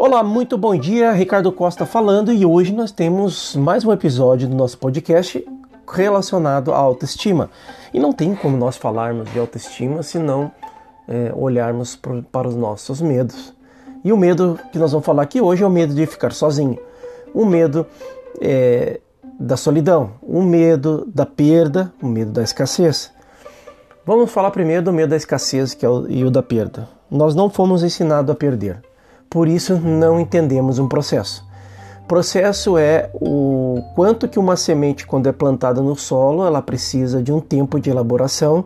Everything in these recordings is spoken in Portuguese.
Olá, muito bom dia, Ricardo Costa falando e hoje nós temos mais um episódio do nosso podcast relacionado à autoestima. E não tem como nós falarmos de autoestima se não é, olharmos pro, para os nossos medos. E o medo que nós vamos falar aqui hoje é o medo de ficar sozinho, o medo é, da solidão, o medo da perda, o medo da escassez. Vamos falar primeiro do medo da escassez que é o, e o da perda. Nós não fomos ensinados a perder, por isso não entendemos um processo. Processo é o quanto que uma semente, quando é plantada no solo, ela precisa de um tempo de elaboração.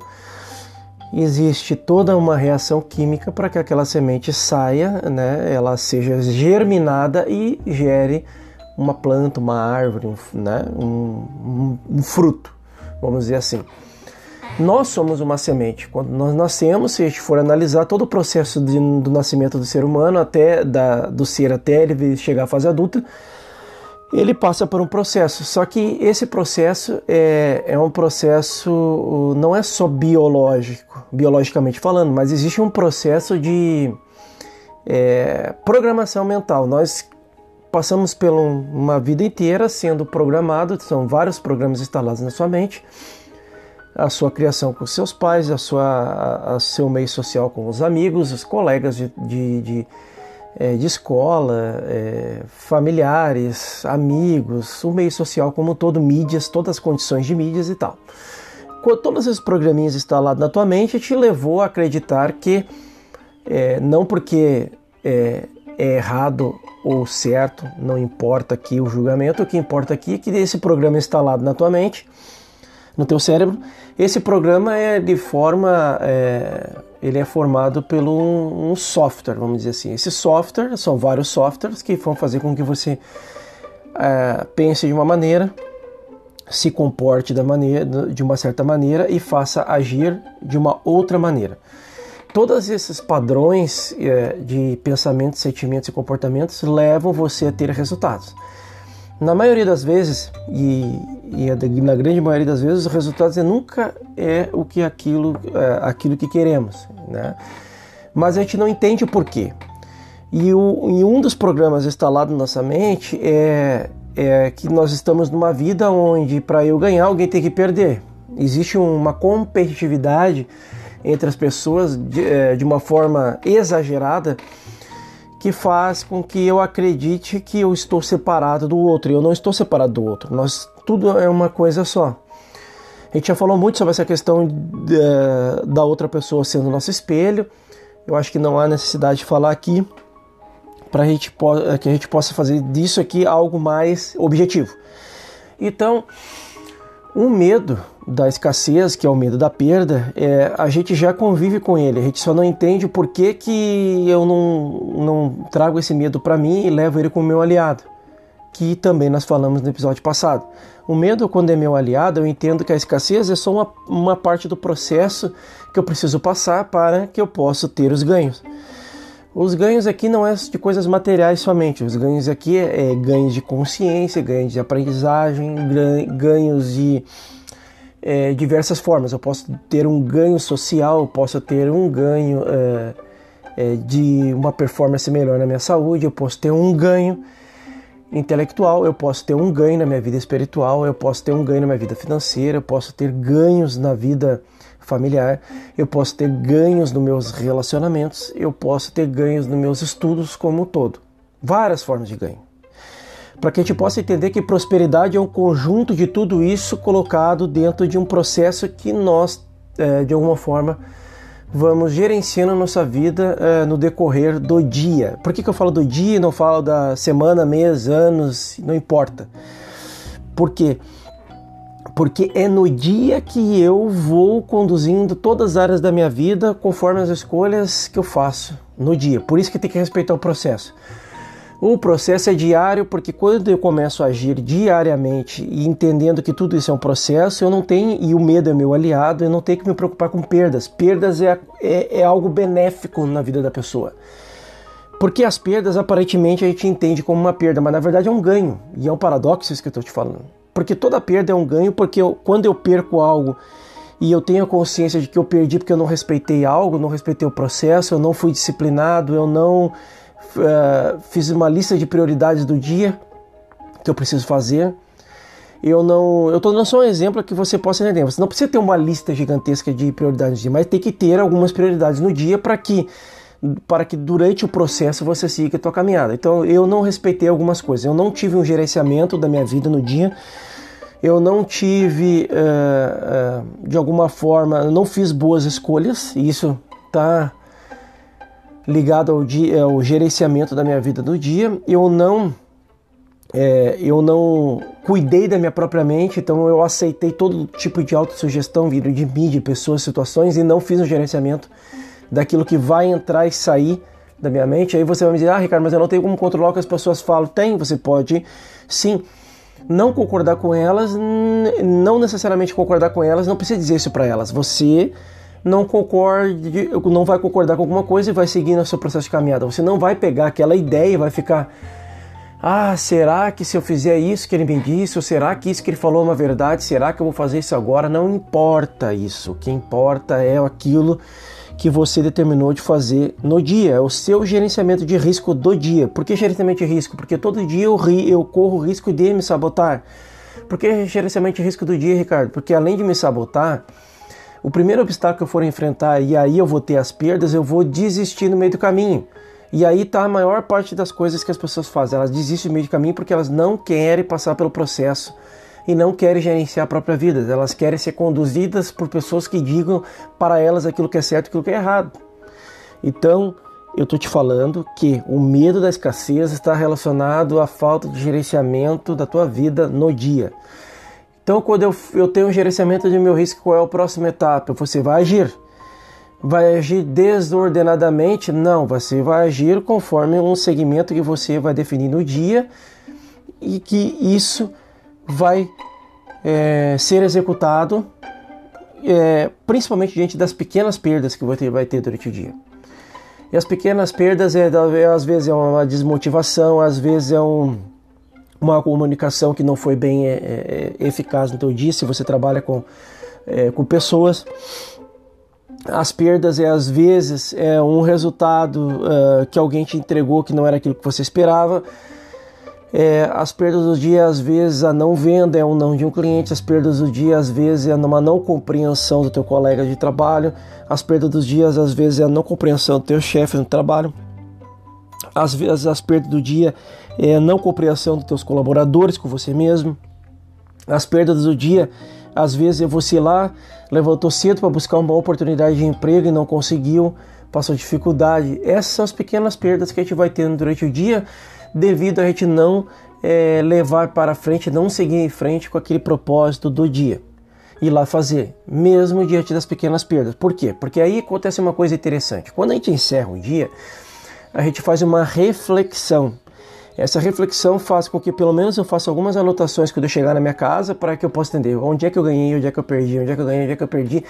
Existe toda uma reação química para que aquela semente saia, né, ela seja germinada e gere uma planta, uma árvore, um, né, um, um, um fruto, vamos dizer assim. Nós somos uma semente. Quando nós nascemos, se a gente for analisar todo o processo de, do nascimento do ser humano, até da, do ser até ele chegar à fase adulta, ele passa por um processo. Só que esse processo é, é um processo, não é só biológico, biologicamente falando, mas existe um processo de é, programação mental. Nós passamos por uma vida inteira sendo programado, são vários programas instalados na sua mente a sua criação com seus pais, a sua, a, seu meio social com os amigos, os colegas de, de, de, é, de escola, é, familiares, amigos, o meio social como todo, mídias, todas as condições de mídias e tal. Com todos esses programinhas instalados na tua mente te levou a acreditar que é, não porque é, é errado ou certo, não importa aqui o julgamento, o que importa aqui é que esse programa instalado na tua mente no teu cérebro. Esse programa é de forma, é, ele é formado pelo um, um, software, vamos dizer assim. Esse software são vários softwares que vão fazer com que você é, pense de uma maneira, se comporte da maneira, de uma certa maneira e faça agir de uma outra maneira. Todos esses padrões é, de pensamentos, sentimentos e comportamentos levam você a ter resultados. Na maioria das vezes, e, e é na grande maioria das vezes, os resultados nunca é o que aquilo, é, aquilo que queremos, né? Mas a gente não entende o porquê. E, o, e um dos programas instalados na nossa mente é, é que nós estamos numa vida onde para eu ganhar alguém tem que perder. Existe uma competitividade entre as pessoas de, é, de uma forma exagerada que faz com que eu acredite que eu estou separado do outro. E eu não estou separado do outro. Nós tudo é uma coisa só. A gente já falou muito sobre essa questão de, da outra pessoa sendo nosso espelho. Eu acho que não há necessidade de falar aqui para que a gente possa fazer disso aqui algo mais objetivo. Então, o medo da escassez, que é o medo da perda, é, a gente já convive com ele, a gente só não entende o porquê que eu não, não trago esse medo para mim e levo ele como meu aliado, que também nós falamos no episódio passado. O medo, quando é meu aliado, eu entendo que a escassez é só uma, uma parte do processo que eu preciso passar para que eu possa ter os ganhos. Os ganhos aqui não é de coisas materiais somente, os ganhos aqui é, é ganhos de consciência, ganhos de aprendizagem, ganhos de é, diversas formas. Eu posso ter um ganho social, eu posso ter um ganho é, é, de uma performance melhor na minha saúde, eu posso ter um ganho intelectual, eu posso ter um ganho na minha vida espiritual, eu posso ter um ganho na minha vida financeira, eu posso ter ganhos na vida familiar, eu posso ter ganhos nos meus relacionamentos, eu posso ter ganhos nos meus estudos como um todo. Várias formas de ganho. Para que a gente possa entender que prosperidade é um conjunto de tudo isso colocado dentro de um processo que nós, é, de alguma forma, vamos gerenciando a nossa vida é, no decorrer do dia. Por que, que eu falo do dia e não falo da semana, mês, anos? Não importa. Por quê? Porque porque é no dia que eu vou conduzindo todas as áreas da minha vida conforme as escolhas que eu faço no dia. Por isso que tem que respeitar o processo. O processo é diário, porque quando eu começo a agir diariamente e entendendo que tudo isso é um processo, eu não tenho, e o medo é meu aliado, eu não tenho que me preocupar com perdas. Perdas é, é, é algo benéfico na vida da pessoa. Porque as perdas, aparentemente, a gente entende como uma perda, mas na verdade é um ganho. E é um paradoxo isso que eu estou te falando. Porque toda perda é um ganho, porque eu, quando eu perco algo e eu tenho a consciência de que eu perdi porque eu não respeitei algo, não respeitei o processo, eu não fui disciplinado, eu não uh, fiz uma lista de prioridades do dia que eu preciso fazer. Eu não, eu estou dando só um exemplo que você possa entender. Você não precisa ter uma lista gigantesca de prioridades mas tem que ter algumas prioridades no dia para que para que durante o processo você siga a tua caminhada. Então eu não respeitei algumas coisas. Eu não tive um gerenciamento da minha vida no dia. Eu não tive, uh, uh, de alguma forma, não fiz boas escolhas. E isso está ligado ao, dia, ao gerenciamento da minha vida no dia. Eu não é, eu não cuidei da minha própria mente, então eu aceitei todo tipo de autossugestão vindo de mim, de pessoas, situações e não fiz um gerenciamento daquilo que vai entrar e sair da minha mente. Aí você vai me dizer, ah, Ricardo, mas eu não tenho como controlar o que as pessoas falam. Tem, você pode sim. Não concordar com elas, não necessariamente concordar com elas, não precisa dizer isso para elas. Você não concorde, não vai concordar com alguma coisa e vai seguir no seu processo de caminhada. Você não vai pegar aquela ideia e vai ficar ah, será que se eu fizer isso que ele me disse, ou será que isso que ele falou é uma verdade? Será que eu vou fazer isso agora? Não importa isso. O que importa é aquilo que você determinou de fazer no dia, é o seu gerenciamento de risco do dia. Por que gerenciamento de risco? Porque todo dia eu, ri, eu corro o risco de me sabotar. Por que gerenciamento de risco do dia, Ricardo? Porque além de me sabotar, o primeiro obstáculo que eu for enfrentar e aí eu vou ter as perdas, eu vou desistir no meio do caminho. E aí tá a maior parte das coisas que as pessoas fazem. Elas desistem no meio do caminho porque elas não querem passar pelo processo e não querem gerenciar a própria vida. Elas querem ser conduzidas por pessoas que digam para elas aquilo que é certo e aquilo que é errado. Então, eu estou te falando que o medo da escassez está relacionado à falta de gerenciamento da tua vida no dia. Então, quando eu, eu tenho um gerenciamento de meu risco, qual é a próxima etapa? Você vai agir. Vai agir desordenadamente? Não, você vai agir conforme um segmento que você vai definir no dia e que isso vai é, ser executado é, principalmente diante das pequenas perdas que você vai ter durante o dia. E as pequenas perdas é, é às vezes é uma desmotivação, às vezes é um, uma comunicação que não foi bem é, é eficaz no teu dia, se você trabalha com, é, com pessoas. As perdas é às vezes é um resultado que alguém te entregou que não era aquilo que você esperava é, as perdas do dia, às vezes, a não venda é um não de um cliente, as perdas do dia, às vezes, é uma não compreensão do teu colega de trabalho, as perdas dos dias, às vezes, é a não compreensão do teu chefe no trabalho, às vezes, as perdas do dia é a não compreensão dos teus colaboradores com você mesmo, as perdas do dia, às vezes, é você lá, levantou cedo para buscar uma oportunidade de emprego e não conseguiu, passou dificuldade. Essas são as pequenas perdas que a gente vai tendo durante o dia devido a gente não é, levar para frente, não seguir em frente com aquele propósito do dia. Ir lá fazer, mesmo diante das pequenas perdas. Por quê? Porque aí acontece uma coisa interessante. Quando a gente encerra o dia, a gente faz uma reflexão. Essa reflexão faz com que pelo menos eu faça algumas anotações quando eu chegar na minha casa para que eu possa entender onde é que eu ganhei, onde é que eu perdi, onde é que eu ganhei, onde é que eu perdi.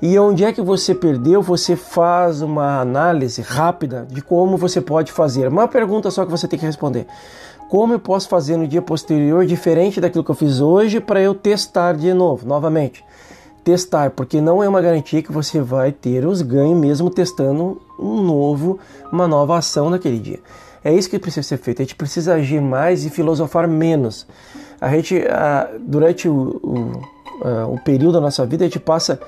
E onde é que você perdeu, você faz uma análise rápida de como você pode fazer. Uma pergunta só que você tem que responder. Como eu posso fazer no dia posterior diferente daquilo que eu fiz hoje para eu testar de novo, novamente? Testar, porque não é uma garantia que você vai ter os ganhos mesmo testando um novo, uma nova ação naquele dia. É isso que precisa ser feito. A gente precisa agir mais e filosofar menos. A gente, durante o, o, o período da nossa vida, a gente passa.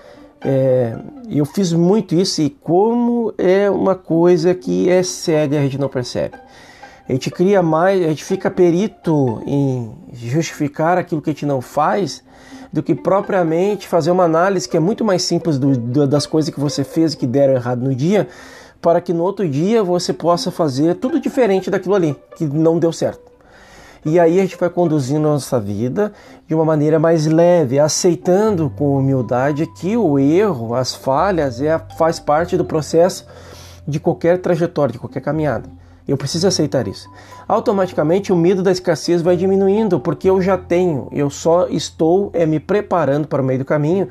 É, eu fiz muito isso e como é uma coisa que é cega a gente não percebe. A gente cria mais, a gente fica perito em justificar aquilo que a gente não faz do que propriamente fazer uma análise que é muito mais simples do, do, das coisas que você fez e que deram errado no dia para que no outro dia você possa fazer tudo diferente daquilo ali que não deu certo. E aí a gente vai conduzindo a nossa vida de uma maneira mais leve, aceitando com humildade que o erro, as falhas, é, faz parte do processo de qualquer trajetória, de qualquer caminhada. Eu preciso aceitar isso. Automaticamente o medo da escassez vai diminuindo, porque eu já tenho, eu só estou é, me preparando para o meio do caminho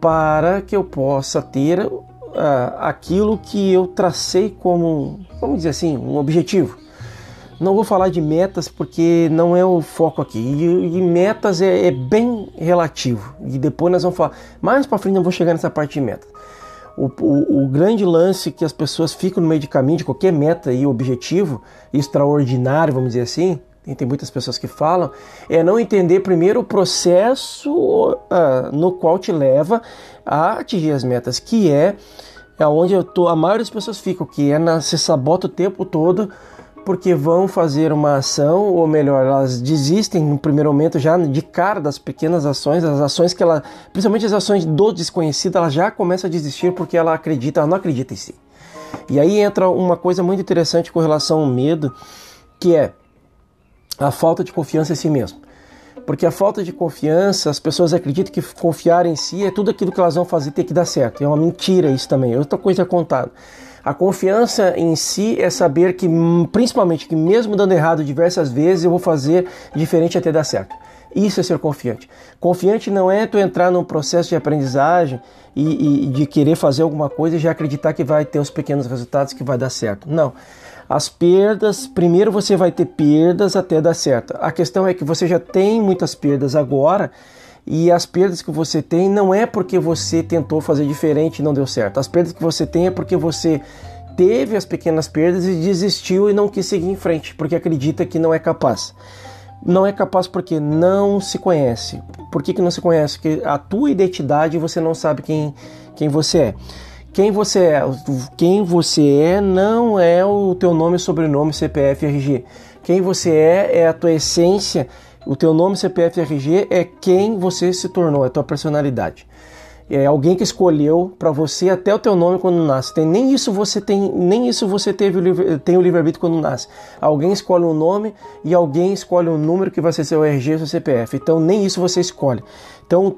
para que eu possa ter uh, aquilo que eu tracei como, vamos dizer assim, um objetivo. Não vou falar de metas porque não é o foco aqui. E, e metas é, é, bem relativo. E depois nós vamos falar. Mais para frente eu vou chegar nessa parte de metas. O, o, o, grande lance que as pessoas ficam no meio de caminho de qualquer meta e objetivo extraordinário, vamos dizer assim, tem muitas pessoas que falam, é não entender primeiro o processo uh, no qual te leva a atingir as metas, que é, é onde eu tô, a maioria das pessoas ficam, que é na, se sabota o tempo todo porque vão fazer uma ação, ou melhor, elas desistem no primeiro momento já de cara das pequenas ações, as ações que ela, principalmente as ações do desconhecido, ela já começa a desistir porque ela acredita, ela não acredita em si. E aí entra uma coisa muito interessante com relação ao medo, que é a falta de confiança em si mesmo. Porque a falta de confiança, as pessoas acreditam que confiar em si é tudo aquilo que elas vão fazer ter que dar certo. É uma mentira isso também, é outra coisa contada. A confiança em si é saber que, principalmente, que mesmo dando errado diversas vezes, eu vou fazer diferente até dar certo. Isso é ser confiante. Confiante não é tu entrar num processo de aprendizagem e, e, de querer fazer alguma coisa e já acreditar que vai ter os pequenos resultados que vai dar certo. Não. As perdas, primeiro você vai ter perdas até dar certo. A questão é que você já tem muitas perdas agora e as perdas que você tem não é porque você tentou fazer diferente e não deu certo. As perdas que você tem é porque você teve as pequenas perdas e desistiu e não quis seguir em frente, porque acredita que não é capaz. Não é capaz porque não se conhece. Por que, que não se conhece? Porque a tua identidade você não sabe quem, quem você é. Quem você é, quem você é não é o teu nome, sobrenome, CPF, RG. Quem você é é a tua essência o teu nome, CPF RG é quem você se tornou, é a tua personalidade. É alguém que escolheu para você até o teu nome quando nasce. Tem, nem isso você tem, nem isso você teve o livre, tem o livre-arbítrio quando nasce. Alguém escolhe um nome e alguém escolhe um número que vai ser seu RG ou seu CPF. Então nem isso você escolhe. Então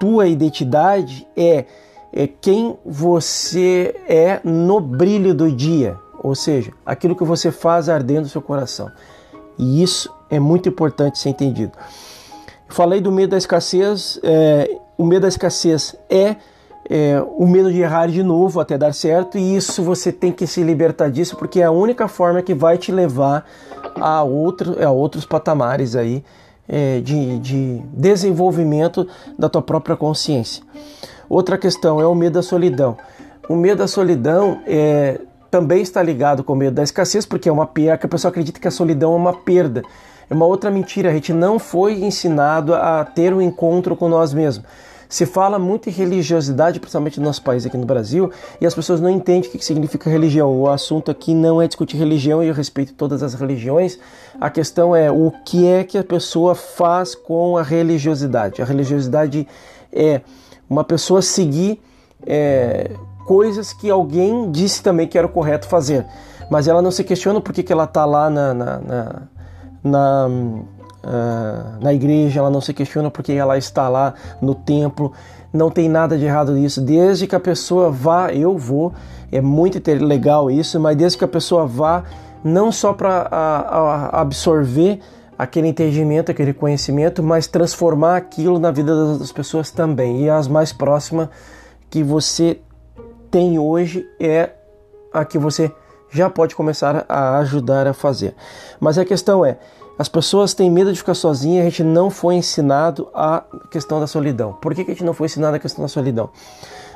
tua identidade é, é quem você é no brilho do dia, ou seja, aquilo que você faz ardendo no seu coração. E isso é muito importante ser entendido. Falei do medo da escassez. É, o medo da escassez é, é, o medo de errar de novo até dar certo, e isso você tem que se libertar disso, porque é a única forma que vai te levar a, outro, a outros patamares aí é, de, de desenvolvimento da tua própria consciência. Outra questão é o medo da solidão. O medo da solidão é, também está ligado com o medo da escassez, porque é uma perda, a pessoa acredita que a solidão é uma perda. É uma outra mentira, a gente não foi ensinado a ter um encontro com nós mesmos. Se fala muito em religiosidade, principalmente no nosso país aqui no Brasil, e as pessoas não entendem o que significa religião. O assunto aqui não é discutir religião e eu respeito todas as religiões. A questão é o que é que a pessoa faz com a religiosidade. A religiosidade é uma pessoa seguir é, coisas que alguém disse também que era o correto fazer, mas ela não se questiona por que, que ela está lá na, na, na na, uh, na igreja, ela não se questiona porque ela está lá no templo. Não tem nada de errado nisso, desde que a pessoa vá, eu vou, é muito legal isso, mas desde que a pessoa vá, não só para absorver aquele entendimento, aquele conhecimento, mas transformar aquilo na vida das pessoas também. E as mais próximas que você tem hoje é a que você já pode começar a ajudar a fazer. Mas a questão é, as pessoas têm medo de ficar sozinhas, a gente não foi ensinado a questão da solidão. Por que a gente não foi ensinado a questão da solidão?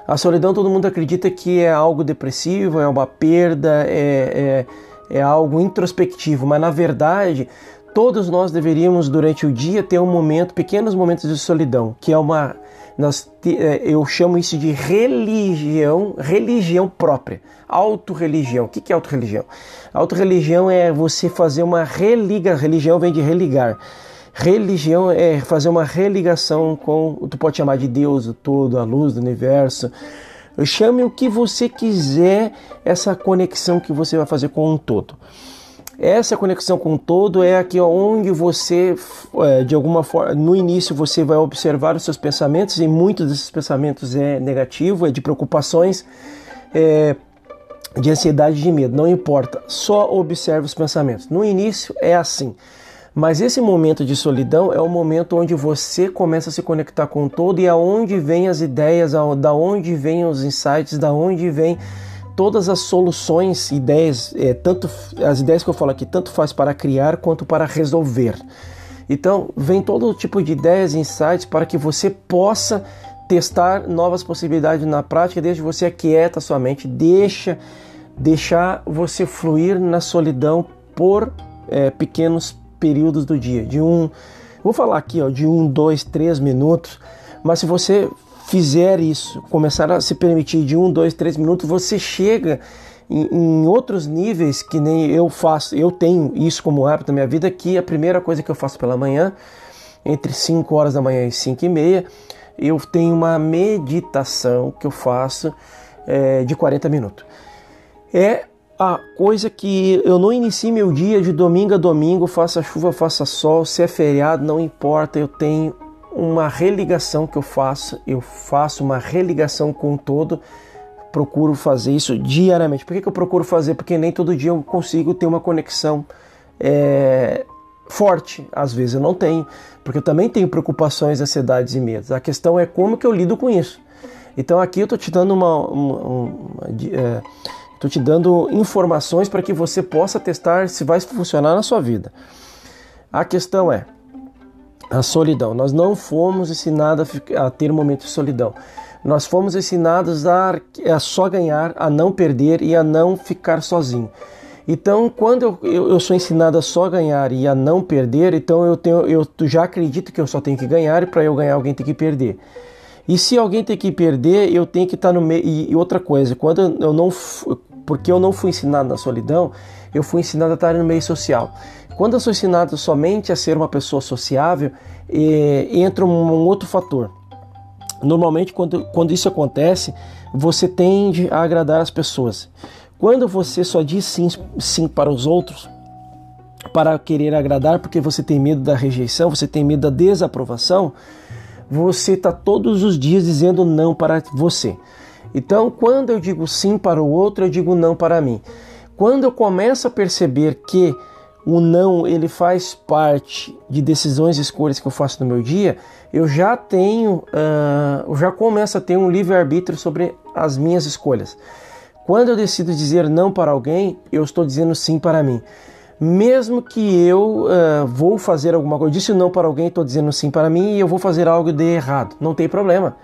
A solidão todo mundo acredita que é algo depressivo, é uma perda, é, é, é algo introspectivo, mas na verdade todos nós deveríamos durante o dia ter um momento, pequenos momentos de solidão, que é uma nós, é, eu chamo isso de religião, religião própria, autorreligião. O que é autorreligião? Autorreligião é você fazer uma religa, religião vem de religar. Religião é fazer uma religação com, tu pode chamar de Deus, o todo, a luz do universo. Chame o que você quiser, essa conexão que você vai fazer com um todo. Essa conexão com o todo é aqui onde você, é, de alguma forma, no início você vai observar os seus pensamentos e muitos desses pensamentos é negativo, é de preocupações, é, de ansiedade, de medo. Não importa, só observe os pensamentos. No início é assim. Mas esse momento de solidão é o momento onde você começa a se conectar com o todo e aonde vem as ideias, da onde vêm os insights, da onde vem todas as soluções, ideias, é, tanto as ideias que eu falo aqui, tanto faz para criar quanto para resolver. Então, vem todo tipo de ideias e insights para que você possa testar novas possibilidades na prática, desde você aquieta sua mente, deixa deixar você fluir na solidão por é, pequenos períodos do dia, de um, vou falar aqui, ó, de um, dois, três minutos, mas se você fizer isso, começar a se permitir de um, dois, três minutos, você chega em, em, outros níveis que nem eu faço. Eu tenho isso como hábito na minha vida, que a primeira coisa que eu faço pela manhã, entre 5 horas da manhã e 5 e meia, eu tenho uma meditação que eu faço é, de 40 minutos. É a coisa que eu não inicio meu dia de domingo a domingo, faça chuva, faça sol, se é feriado, não importa, eu tenho uma religação que eu faço, eu faço uma religação com o todo, procuro fazer isso diariamente. Por que, que eu procuro fazer? Porque nem todo dia eu consigo ter uma conexão é, forte, às vezes eu não tenho, porque eu também tenho preocupações, ansiedades e medos. A questão é como que eu lido com isso. Então aqui eu estou te dando uma, uma, uma, é, Estou te dando informações para que você possa testar se vai funcionar na sua vida. A questão é a solidão. Nós não fomos ensinados a ter um momento de solidão. Nós fomos ensinados a, a só ganhar, a não perder e a não ficar sozinho. Então, quando eu, eu, eu, sou ensinado a só ganhar e a não perder, então eu, tenho, eu já acredito que eu só tenho que ganhar e para eu ganhar alguém tem que perder. E se alguém tem que perder, eu tenho que estar no meio. E outra coisa, quando eu não. Porque eu não fui ensinado na solidão, eu fui ensinado a estar no meio social. Quando eu sou ensinado somente a ser uma pessoa sociável, entra um, um outro fator. Normalmente, quando, quando isso acontece, você tende a agradar as pessoas. Quando você só diz sim, sim para os outros, para querer agradar, porque você tem medo da rejeição, você tem medo da desaprovação, você está todos os dias dizendo não para você. Então, quando eu digo sim para o outro, eu digo não para mim. Quando eu começo a perceber que o não ele faz parte de decisões e escolhas que eu faço no meu dia, eu já tenho, uh, eu já começo a ter um livre arbítrio sobre as minhas escolhas. Quando eu decido dizer não para alguém, eu estou dizendo sim para mim mesmo que eu uh, vou fazer alguma coisa, eu disse não para alguém, estou dizendo sim para mim e eu vou fazer algo de errado, não tem problema.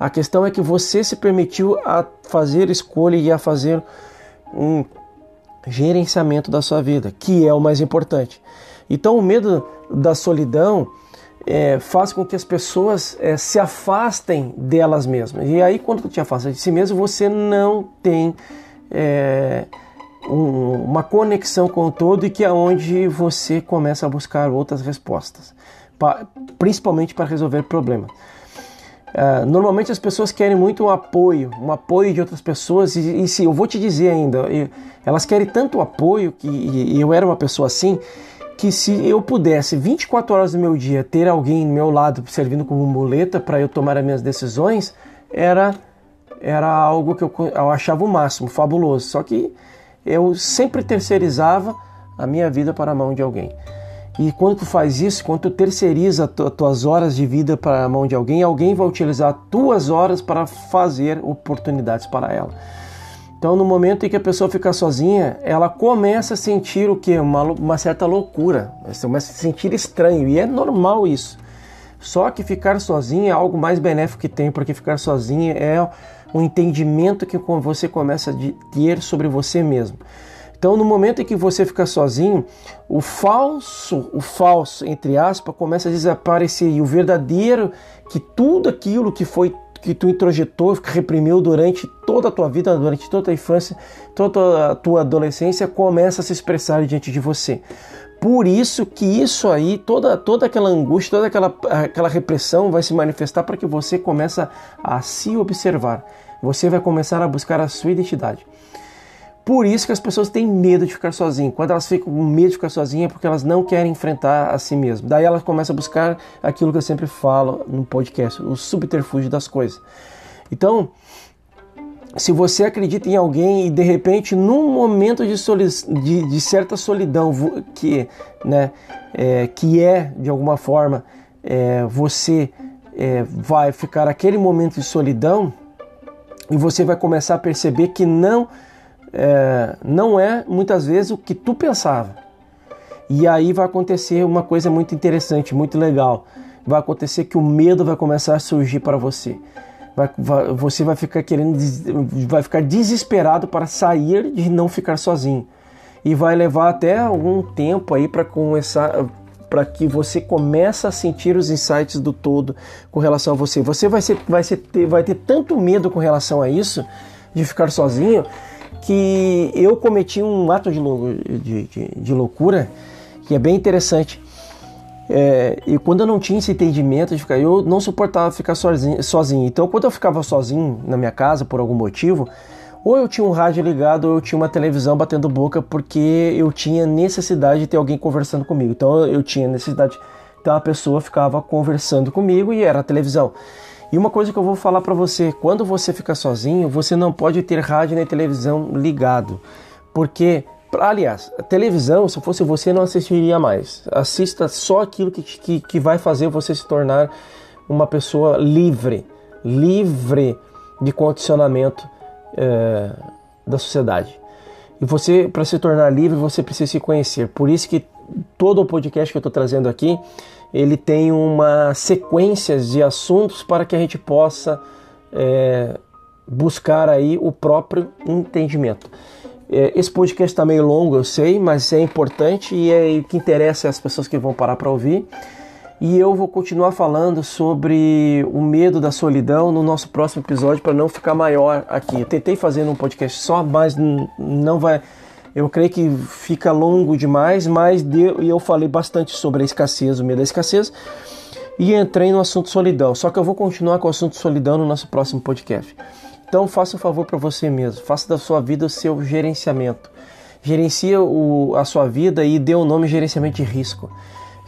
A questão é que você se permitiu a fazer escolha e a fazer um gerenciamento da sua vida, que é o mais importante. Então o medo da solidão é, faz com que as pessoas é, se afastem delas mesmas. E aí quando te afasta de si mesmo, você não tem é, um, uma conexão com o todo e que é onde você começa a buscar outras respostas, pra, principalmente para resolver problemas. Uh, normalmente as pessoas querem muito um apoio, um apoio de outras pessoas e, e se eu vou te dizer ainda, eu, elas querem tanto apoio que e, eu era uma pessoa assim que se eu pudesse 24 horas do meu dia ter alguém do meu lado servindo como muleta para eu tomar as minhas decisões, era era algo que eu, eu achava o máximo, fabuloso. Só que eu sempre terceirizava a minha vida para a mão de alguém. E quando tu faz isso, quando tu terceiriza as tuas horas de vida para a mão de alguém, alguém vai utilizar tuas horas para fazer oportunidades para ela. Então, no momento em que a pessoa fica sozinha, ela começa a sentir o que? Uma, uma certa loucura. Você começa a se sentir estranho. E é normal isso. Só que ficar sozinha é algo mais benéfico que tem, porque ficar sozinha é um entendimento que você começa a ter sobre você mesmo. Então, no momento em que você fica sozinho, o falso, o falso, entre aspas, começa a desaparecer e o verdadeiro, que tudo aquilo que foi que tu introjetou, que reprimiu durante toda a tua vida, durante toda a infância, toda a tua adolescência, começa a se expressar diante de você. Por isso que isso aí, toda, toda aquela angústia, toda aquela, aquela repressão vai se manifestar para que você comece a se observar. Você vai começar a buscar a sua identidade. Por isso que as pessoas têm medo de ficar sozinhas. Quando elas ficam com medo de ficar sozinhas é porque elas não querem enfrentar a si mesmas. Daí elas começam a buscar aquilo que eu sempre falo no podcast, o subterfúgio das coisas. Então, se você acredita em alguém e de repente num momento de, de, de certa solidão que, né, é, que é de alguma forma é, você é, vai ficar aquele momento de solidão e você vai começar a perceber que não é, não é muitas vezes o que tu pensava e aí vai acontecer uma coisa muito interessante muito legal vai acontecer que o medo vai começar a surgir para você. Vai, vai, você vai ficar querendo, vai ficar desesperado para sair de não ficar sozinho. E vai levar até algum tempo aí para começar, para que você comece a sentir os insights do todo com relação a você. Você vai, ser, vai, ser, vai ter tanto medo com relação a isso, de ficar sozinho, que eu cometi um ato de, de, de, de loucura que é bem interessante. É, e quando eu não tinha esse entendimento de ficar, eu não suportava ficar sozinho, sozinho. Então, quando eu ficava sozinho na minha casa por algum motivo, ou eu tinha um rádio ligado ou eu tinha uma televisão batendo boca porque eu tinha necessidade de ter alguém conversando comigo. Então, eu tinha necessidade. Então, a pessoa ficava conversando comigo e era a televisão. E uma coisa que eu vou falar para você, quando você fica sozinho, você não pode ter rádio nem televisão ligado, porque Aliás, televisão, se fosse você, não assistiria mais. Assista só aquilo que, que, que vai fazer você se tornar uma pessoa livre, livre de condicionamento é, da sociedade. E você, para se tornar livre, você precisa se conhecer. Por isso que todo o podcast que eu estou trazendo aqui, ele tem uma sequência de assuntos para que a gente possa é, buscar aí o próprio entendimento. É, esse podcast está meio longo, eu sei, mas é importante e é o que interessa as pessoas que vão parar para ouvir. E eu vou continuar falando sobre o medo da solidão no nosso próximo episódio para não ficar maior aqui. Eu tentei fazer um podcast só, mas não vai. Eu creio que fica longo demais, mas deu, eu falei bastante sobre a escassez, o medo da escassez, e entrei no assunto solidão. Só que eu vou continuar com o assunto solidão no nosso próximo podcast. Então faça um favor para você mesmo, faça da sua vida o seu gerenciamento. Gerencia o, a sua vida e dê o nome gerenciamento de risco.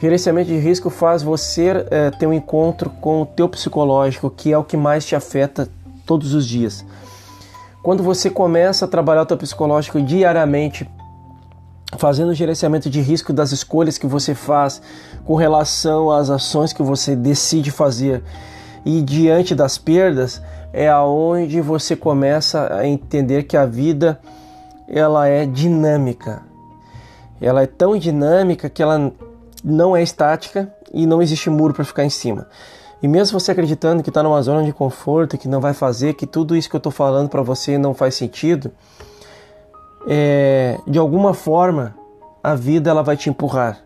Gerenciamento de risco faz você é, ter um encontro com o teu psicológico, que é o que mais te afeta todos os dias. Quando você começa a trabalhar o teu psicológico diariamente, fazendo o gerenciamento de risco das escolhas que você faz com relação às ações que você decide fazer e diante das perdas, é aonde você começa a entender que a vida ela é dinâmica. Ela é tão dinâmica que ela não é estática e não existe muro para ficar em cima. E mesmo você acreditando que está numa zona de conforto, que não vai fazer, que tudo isso que eu estou falando para você não faz sentido, é, de alguma forma a vida ela vai te empurrar.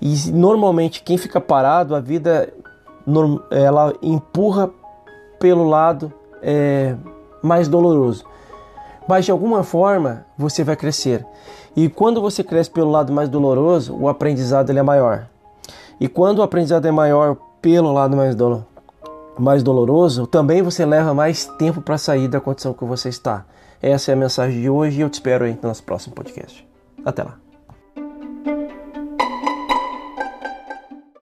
E normalmente quem fica parado, a vida ela empurra pelo lado é, mais doloroso. Mas de alguma forma você vai crescer. E quando você cresce pelo lado mais doloroso, o aprendizado ele é maior. E quando o aprendizado é maior pelo lado mais, do, mais doloroso, também você leva mais tempo para sair da condição que você está. Essa é a mensagem de hoje e eu te espero aí no nosso próximo podcast. Até lá.